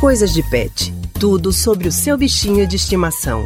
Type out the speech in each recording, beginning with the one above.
Coisas de Pet. Tudo sobre o seu bichinho de estimação.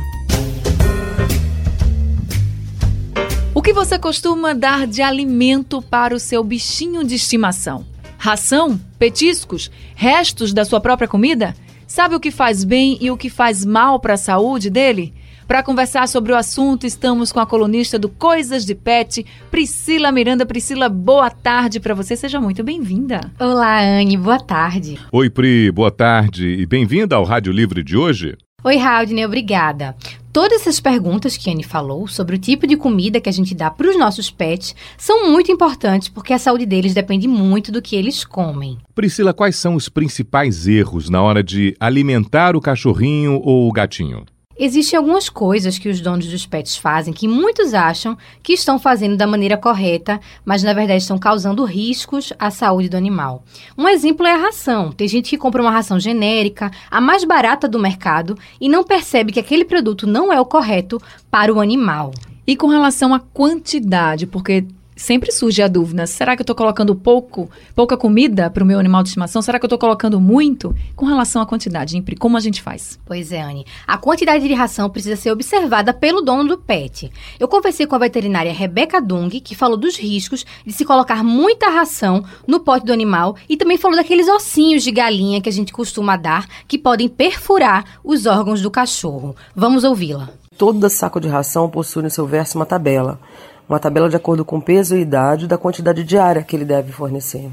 O que você costuma dar de alimento para o seu bichinho de estimação? Ração? Petiscos? Restos da sua própria comida? Sabe o que faz bem e o que faz mal para a saúde dele? Para conversar sobre o assunto, estamos com a colunista do Coisas de Pet, Priscila Miranda. Priscila, boa tarde para você. Seja muito bem-vinda. Olá, Anne. Boa tarde. Oi, Pri. Boa tarde e bem-vinda ao Rádio Livre de hoje. Oi, Haldner. Obrigada. Todas essas perguntas que a Anne falou sobre o tipo de comida que a gente dá para os nossos pets são muito importantes porque a saúde deles depende muito do que eles comem. Priscila, quais são os principais erros na hora de alimentar o cachorrinho ou o gatinho? Existem algumas coisas que os donos dos pets fazem que muitos acham que estão fazendo da maneira correta, mas na verdade estão causando riscos à saúde do animal. Um exemplo é a ração. Tem gente que compra uma ração genérica, a mais barata do mercado, e não percebe que aquele produto não é o correto para o animal. E com relação à quantidade, porque sempre surge a dúvida: será que eu estou colocando pouco, pouca comida para o meu animal de estimação? Será que eu estou colocando muito? Com relação à quantidade, Impri, como a gente faz? Pois é, Anne. A quantidade de ração precisa ser observada pelo dono do pet. Eu conversei com a veterinária Rebeca Dung, que falou dos riscos de se colocar muita ração no pote do animal e também falou daqueles ossinhos de galinha que a gente costuma dar que podem perfurar os órgãos do cachorro. Vamos ouvi-la. Todo saco de ração possui no seu verso uma tabela uma tabela de acordo com peso e idade da quantidade diária que ele deve fornecer.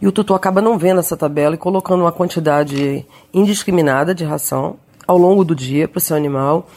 E o tutor acaba não vendo essa tabela e colocando uma quantidade indiscriminada de ração ao longo do dia para o seu animal.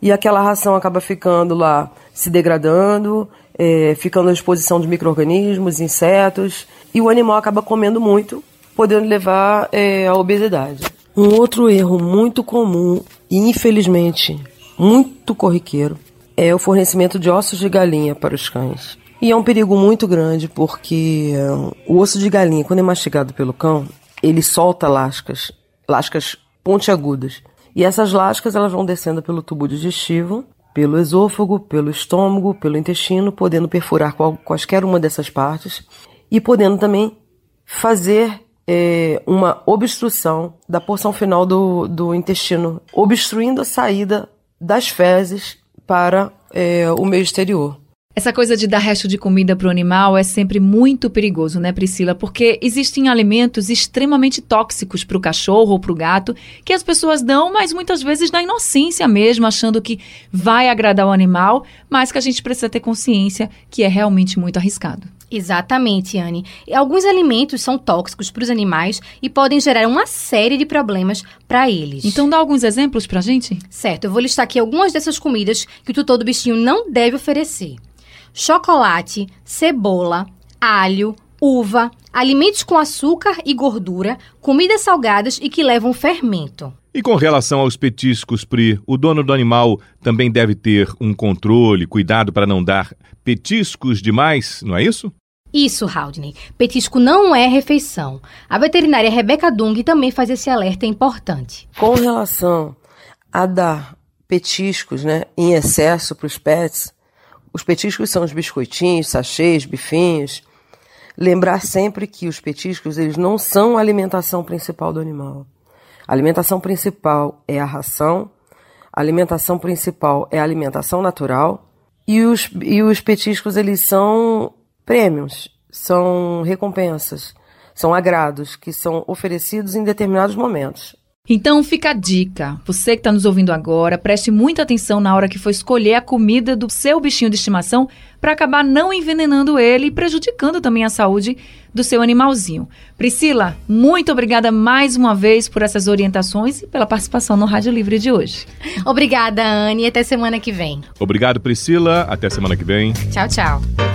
E aquela ração acaba ficando lá se degradando, é, ficando à disposição de micro-organismos, insetos, e o animal acaba comendo muito, podendo levar é, à obesidade. Um outro erro muito comum e infelizmente muito corriqueiro é o fornecimento de ossos de galinha para os cães. E é um perigo muito grande porque eh, o osso de galinha, quando é mastigado pelo cão, ele solta lascas, lascas pontiagudas. E essas lascas elas vão descendo pelo tubo digestivo, pelo esôfago, pelo estômago, pelo intestino, podendo perfurar qual, quaisquer uma dessas partes e podendo também fazer é, uma obstrução da porção final do, do intestino, obstruindo a saída das fezes para é, o meio exterior. Essa coisa de dar resto de comida para o animal é sempre muito perigoso, né, Priscila? Porque existem alimentos extremamente tóxicos para o cachorro ou para o gato que as pessoas dão, mas muitas vezes na inocência mesmo, achando que vai agradar o animal, mas que a gente precisa ter consciência que é realmente muito arriscado. Exatamente, Anne. Alguns alimentos são tóxicos para os animais e podem gerar uma série de problemas para eles. Então dá alguns exemplos para a gente? Certo, eu vou listar aqui algumas dessas comidas que o tutor do bichinho não deve oferecer. Chocolate, cebola, alho, uva, alimentos com açúcar e gordura, comidas salgadas e que levam fermento. E com relação aos petiscos, Pri, o dono do animal também deve ter um controle, cuidado para não dar petiscos demais, não é isso? Isso, Haldney. Petisco não é refeição. A veterinária Rebeca Dung também faz esse alerta importante. Com relação a dar petiscos né, em excesso para os pets, os petiscos são os biscoitinhos, sachês, bifinhos. Lembrar sempre que os petiscos eles não são a alimentação principal do animal. A alimentação principal é a ração, a alimentação principal é a alimentação natural e os, e os petiscos eles são prêmios, são recompensas, são agrados que são oferecidos em determinados momentos. Então fica a dica. Você que está nos ouvindo agora, preste muita atenção na hora que for escolher a comida do seu bichinho de estimação para acabar não envenenando ele e prejudicando também a saúde do seu animalzinho. Priscila, muito obrigada mais uma vez por essas orientações e pela participação no Rádio Livre de hoje. Obrigada, Anne, e até semana que vem. Obrigado, Priscila. Até semana que vem. Tchau, tchau.